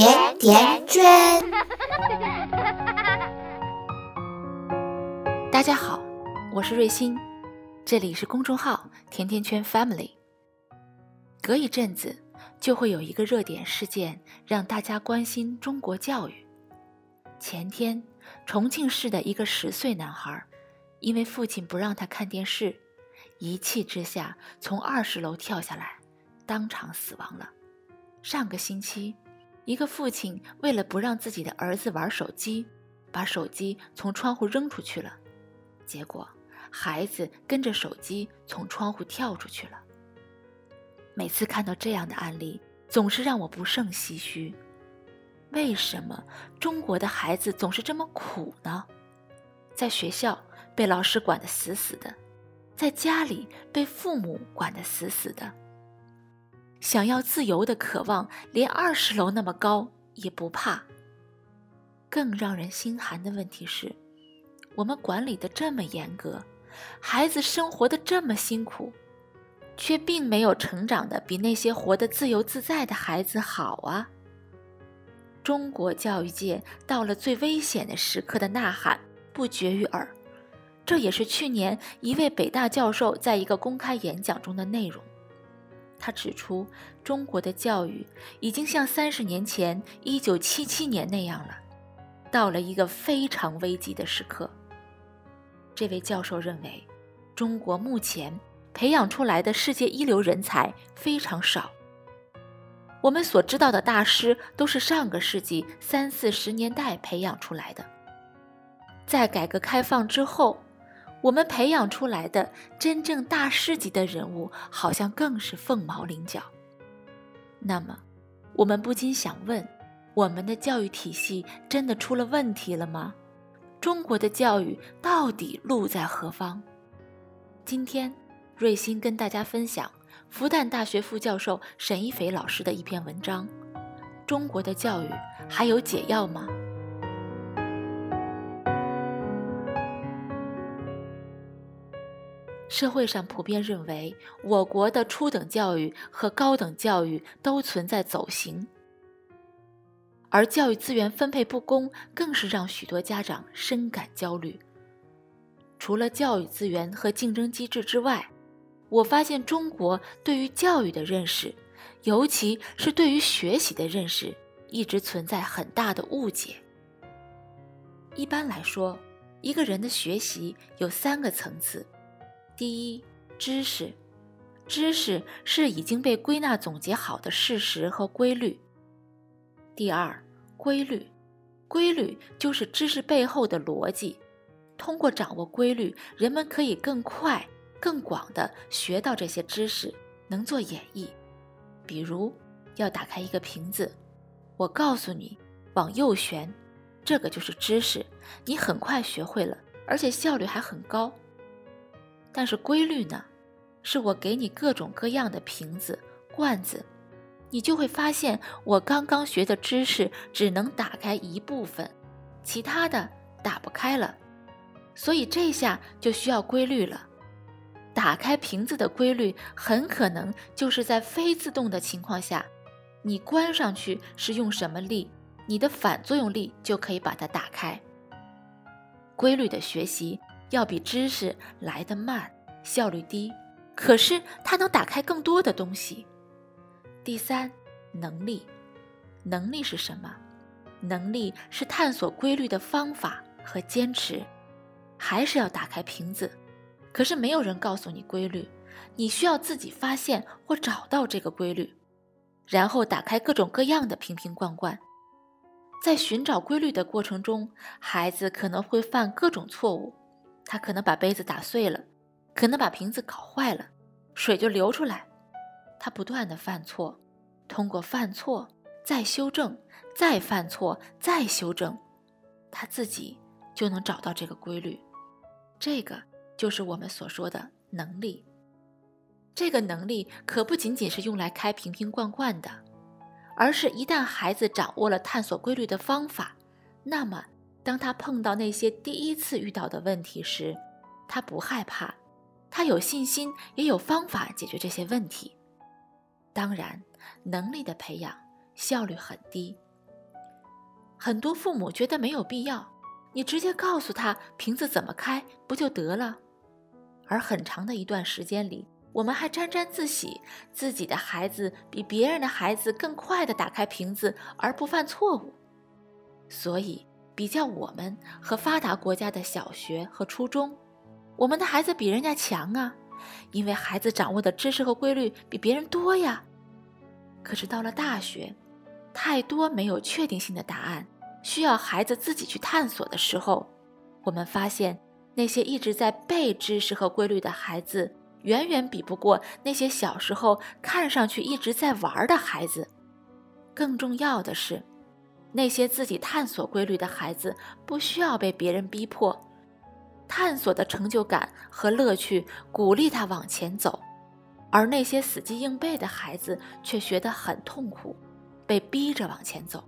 甜甜圈。大家好，我是瑞欣，这里是公众号甜甜圈 Family。隔一阵子就会有一个热点事件让大家关心中国教育。前天，重庆市的一个十岁男孩，因为父亲不让他看电视，一气之下从二十楼跳下来，当场死亡了。上个星期。一个父亲为了不让自己的儿子玩手机，把手机从窗户扔出去了，结果孩子跟着手机从窗户跳出去了。每次看到这样的案例，总是让我不胜唏嘘。为什么中国的孩子总是这么苦呢？在学校被老师管得死死的，在家里被父母管得死死的。想要自由的渴望，连二十楼那么高也不怕。更让人心寒的问题是，我们管理的这么严格，孩子生活的这么辛苦，却并没有成长的比那些活得自由自在的孩子好啊！中国教育界到了最危险的时刻的呐喊不绝于耳，这也是去年一位北大教授在一个公开演讲中的内容。他指出，中国的教育已经像三十年前一九七七年那样了，到了一个非常危急的时刻。这位教授认为，中国目前培养出来的世界一流人才非常少。我们所知道的大师都是上个世纪三四十年代培养出来的，在改革开放之后。我们培养出来的真正大师级的人物，好像更是凤毛麟角。那么，我们不禁想问：我们的教育体系真的出了问题了吗？中国的教育到底路在何方？今天，瑞鑫跟大家分享复旦大学副教授沈一斐老师的一篇文章：中国的教育还有解药吗？社会上普遍认为，我国的初等教育和高等教育都存在走形，而教育资源分配不公，更是让许多家长深感焦虑。除了教育资源和竞争机制之外，我发现中国对于教育的认识，尤其是对于学习的认识，一直存在很大的误解。一般来说，一个人的学习有三个层次。第一，知识，知识是已经被归纳总结好的事实和规律。第二，规律，规律就是知识背后的逻辑。通过掌握规律，人们可以更快、更广地学到这些知识，能做演绎。比如，要打开一个瓶子，我告诉你往右旋，这个就是知识，你很快学会了，而且效率还很高。但是规律呢？是我给你各种各样的瓶子、罐子，你就会发现我刚刚学的知识只能打开一部分，其他的打不开了。所以这下就需要规律了。打开瓶子的规律很可能就是在非自动的情况下，你关上去是用什么力，你的反作用力就可以把它打开。规律的学习。要比知识来得慢，效率低，可是它能打开更多的东西。第三，能力，能力是什么？能力是探索规律的方法和坚持，还是要打开瓶子？可是没有人告诉你规律，你需要自己发现或找到这个规律，然后打开各种各样的瓶瓶罐罐。在寻找规律的过程中，孩子可能会犯各种错误。他可能把杯子打碎了，可能把瓶子搞坏了，水就流出来。他不断的犯错，通过犯错再修正，再犯错再修正，他自己就能找到这个规律。这个就是我们所说的能力。这个能力可不仅仅是用来开瓶瓶罐罐的，而是一旦孩子掌握了探索规律的方法，那么。当他碰到那些第一次遇到的问题时，他不害怕，他有信心，也有方法解决这些问题。当然，能力的培养效率很低，很多父母觉得没有必要，你直接告诉他瓶子怎么开不就得了？而很长的一段时间里，我们还沾沾自喜，自己的孩子比别人的孩子更快地打开瓶子而不犯错误。所以，比较我们和发达国家的小学和初中，我们的孩子比人家强啊，因为孩子掌握的知识和规律比别人多呀。可是到了大学，太多没有确定性的答案，需要孩子自己去探索的时候，我们发现。那些一直在背知识和规律的孩子，远远比不过那些小时候看上去一直在玩的孩子。更重要的是，那些自己探索规律的孩子不需要被别人逼迫，探索的成就感和乐趣鼓励他往前走，而那些死记硬背的孩子却学得很痛苦，被逼着往前走。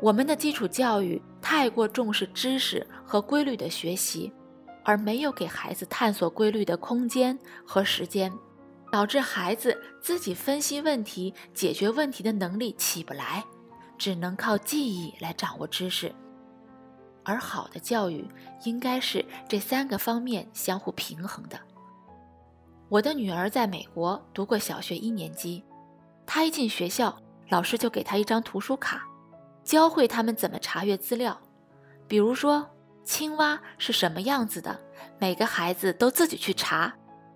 我们的基础教育太过重视知识和规律的学习，而没有给孩子探索规律的空间和时间，导致孩子自己分析问题、解决问题的能力起不来，只能靠记忆来掌握知识。而好的教育应该是这三个方面相互平衡的。我的女儿在美国读过小学一年级，她一进学校，老师就给她一张图书卡。教会他们怎么查阅资料，比如说青蛙是什么样子的，每个孩子都自己去查，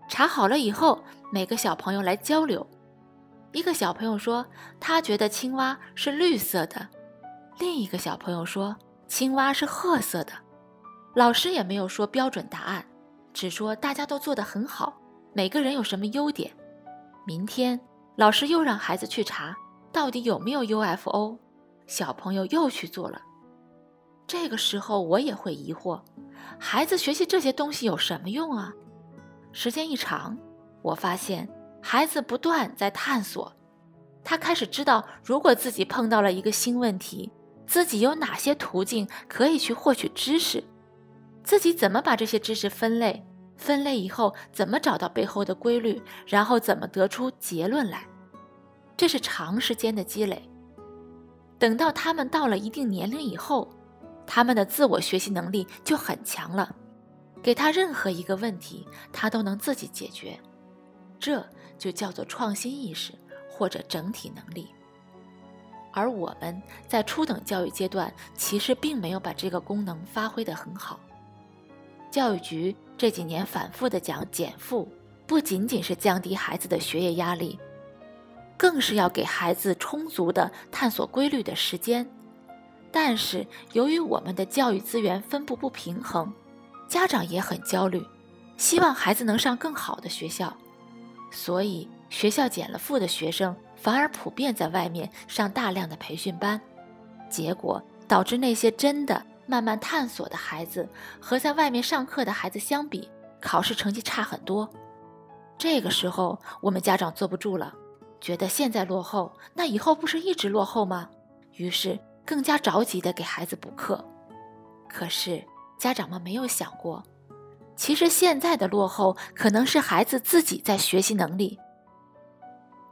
查好了以后，每个小朋友来交流。一个小朋友说他觉得青蛙是绿色的，另一个小朋友说青蛙是褐色的。老师也没有说标准答案，只说大家都做得很好，每个人有什么优点。明天老师又让孩子去查，到底有没有 UFO。小朋友又去做了，这个时候我也会疑惑：孩子学习这些东西有什么用啊？时间一长，我发现孩子不断在探索，他开始知道，如果自己碰到了一个新问题，自己有哪些途径可以去获取知识，自己怎么把这些知识分类，分类以后怎么找到背后的规律，然后怎么得出结论来，这是长时间的积累。等到他们到了一定年龄以后，他们的自我学习能力就很强了。给他任何一个问题，他都能自己解决，这就叫做创新意识或者整体能力。而我们在初等教育阶段，其实并没有把这个功能发挥得很好。教育局这几年反复的讲减负，不仅仅是降低孩子的学业压力。更是要给孩子充足的探索规律的时间，但是由于我们的教育资源分布不平衡，家长也很焦虑，希望孩子能上更好的学校，所以学校减了负的学生反而普遍在外面上大量的培训班，结果导致那些真的慢慢探索的孩子和在外面上课的孩子相比，考试成绩差很多。这个时候，我们家长坐不住了。觉得现在落后，那以后不是一直落后吗？于是更加着急地给孩子补课。可是家长们没有想过，其实现在的落后可能是孩子自己在学习能力。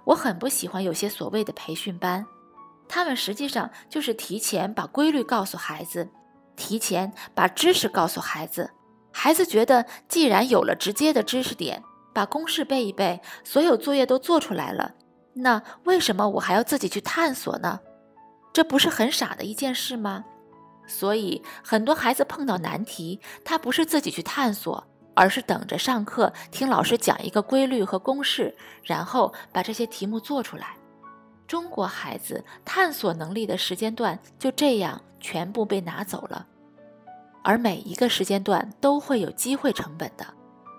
我很不喜欢有些所谓的培训班，他们实际上就是提前把规律告诉孩子，提前把知识告诉孩子。孩子觉得既然有了直接的知识点，把公式背一背，所有作业都做出来了。那为什么我还要自己去探索呢？这不是很傻的一件事吗？所以很多孩子碰到难题，他不是自己去探索，而是等着上课听老师讲一个规律和公式，然后把这些题目做出来。中国孩子探索能力的时间段就这样全部被拿走了，而每一个时间段都会有机会成本的。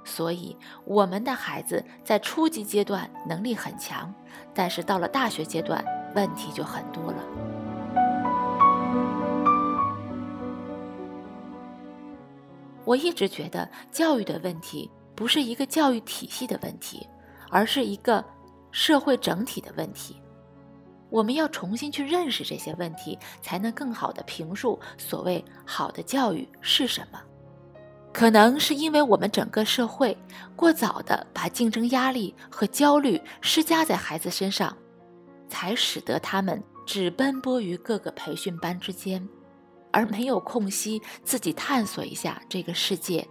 所以，我们的孩子在初级阶段能力很强，但是到了大学阶段，问题就很多了。我一直觉得，教育的问题不是一个教育体系的问题，而是一个社会整体的问题。我们要重新去认识这些问题，才能更好的评述所谓好的教育是什么。可能是因为我们整个社会过早的把竞争压力和焦虑施加在孩子身上，才使得他们只奔波于各个培训班之间，而没有空隙自己探索一下这个世界。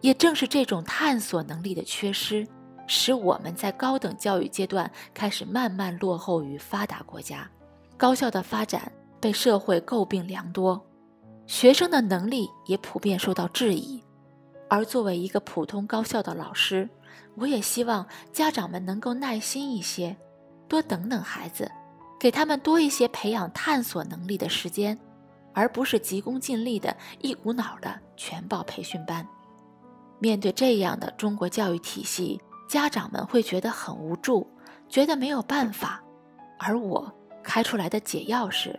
也正是这种探索能力的缺失，使我们在高等教育阶段开始慢慢落后于发达国家，高校的发展被社会诟病良多，学生的能力也普遍受到质疑。而作为一个普通高校的老师，我也希望家长们能够耐心一些，多等等孩子，给他们多一些培养探索能力的时间，而不是急功近利的一股脑的全报培训班。面对这样的中国教育体系，家长们会觉得很无助，觉得没有办法。而我开出来的解药是：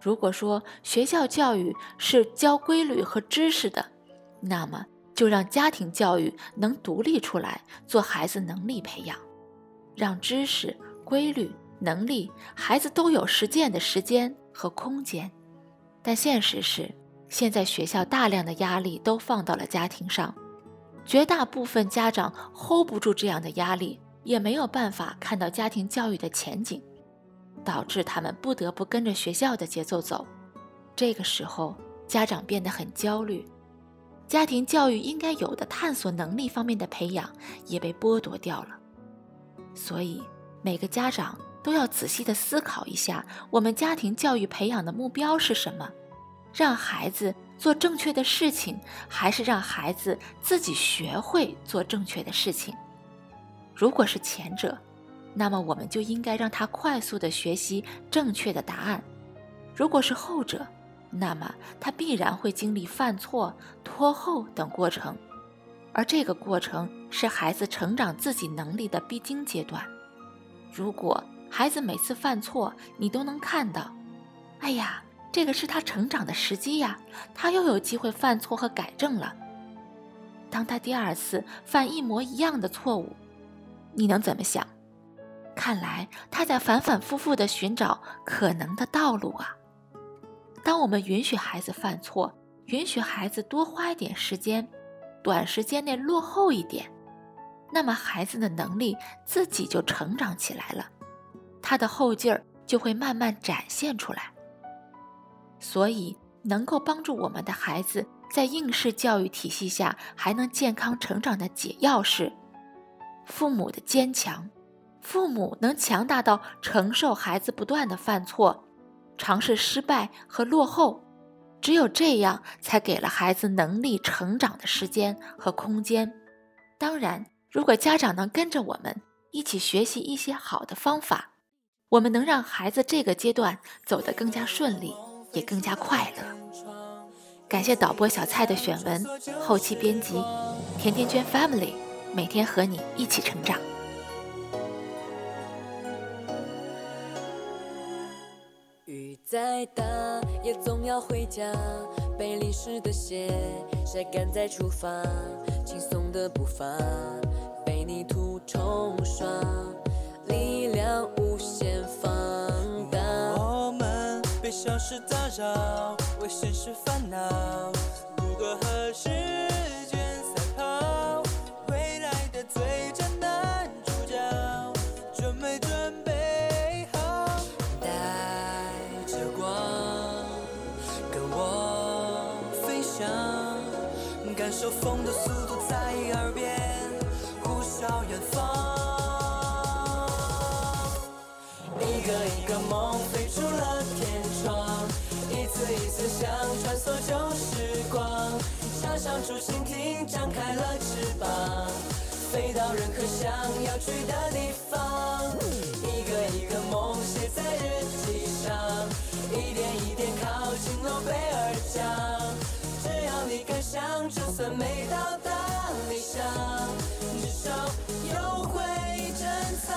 如果说学校教育是教规律和知识的，那么就让家庭教育能独立出来做孩子能力培养，让知识、规律、能力孩子都有实践的时间和空间。但现实是，现在学校大量的压力都放到了家庭上。绝大部分家长 hold 不住这样的压力，也没有办法看到家庭教育的前景，导致他们不得不跟着学校的节奏走。这个时候，家长变得很焦虑，家庭教育应该有的探索能力方面的培养也被剥夺掉了。所以，每个家长都要仔细的思考一下，我们家庭教育培养的目标是什么，让孩子。做正确的事情，还是让孩子自己学会做正确的事情。如果是前者，那么我们就应该让他快速的学习正确的答案；如果是后者，那么他必然会经历犯错、拖后等过程，而这个过程是孩子成长自己能力的必经阶段。如果孩子每次犯错，你都能看到，哎呀。这个是他成长的时机呀，他又有机会犯错和改正了。当他第二次犯一模一样的错误，你能怎么想？看来他在反反复复地寻找可能的道路啊。当我们允许孩子犯错，允许孩子多花一点时间，短时间内落后一点，那么孩子的能力自己就成长起来了，他的后劲儿就会慢慢展现出来。所以，能够帮助我们的孩子在应试教育体系下还能健康成长的解药是：父母的坚强。父母能强大到承受孩子不断的犯错、尝试失败和落后，只有这样才给了孩子能力成长的时间和空间。当然，如果家长能跟着我们一起学习一些好的方法，我们能让孩子这个阶段走得更加顺利。也更加快乐。感谢导播小蔡的选文，后期编辑甜甜圈 Family，每天和你一起成长。雨再大也总要回家，被淋湿的鞋晒干再出发，轻松的步伐被泥土冲刷，力量无限放大，我们。被小事打扰，为现实烦恼，如何和时蜻蜓张开了翅膀，飞到任何想要去的地方。一个一个梦写在日记上，一点一点靠近诺贝尔奖。只要你敢想，就算没到达理想，至少有会珍藏。